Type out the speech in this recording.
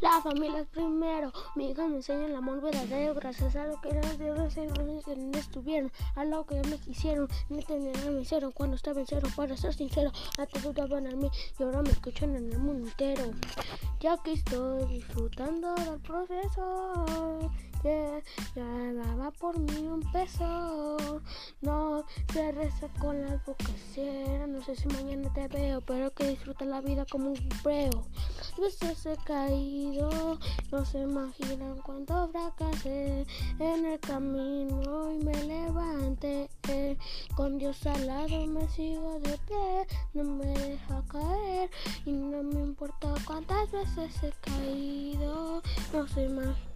La familia es primero. Mi hija me enseña el amor verdadero. Gracias a lo que era de los errores que no estuvieron. A lo que me quisieron. Me tenían me hicieron cuando estaba en cero. Para ser sincero, antes dudaban en mí y ahora me escuchan en el mundo entero. Ya que estoy disfrutando del proceso. Ya daba por mí un peso. No se reza con la boca cierra. No sé si mañana te veo, pero que disfruta la vida como un preo. Veces he caído, no se imaginan cuánto fracasé en el camino y me levanté. Con Dios al lado me sigo de pie, no me deja caer y no me importa cuántas veces he caído, no se imaginan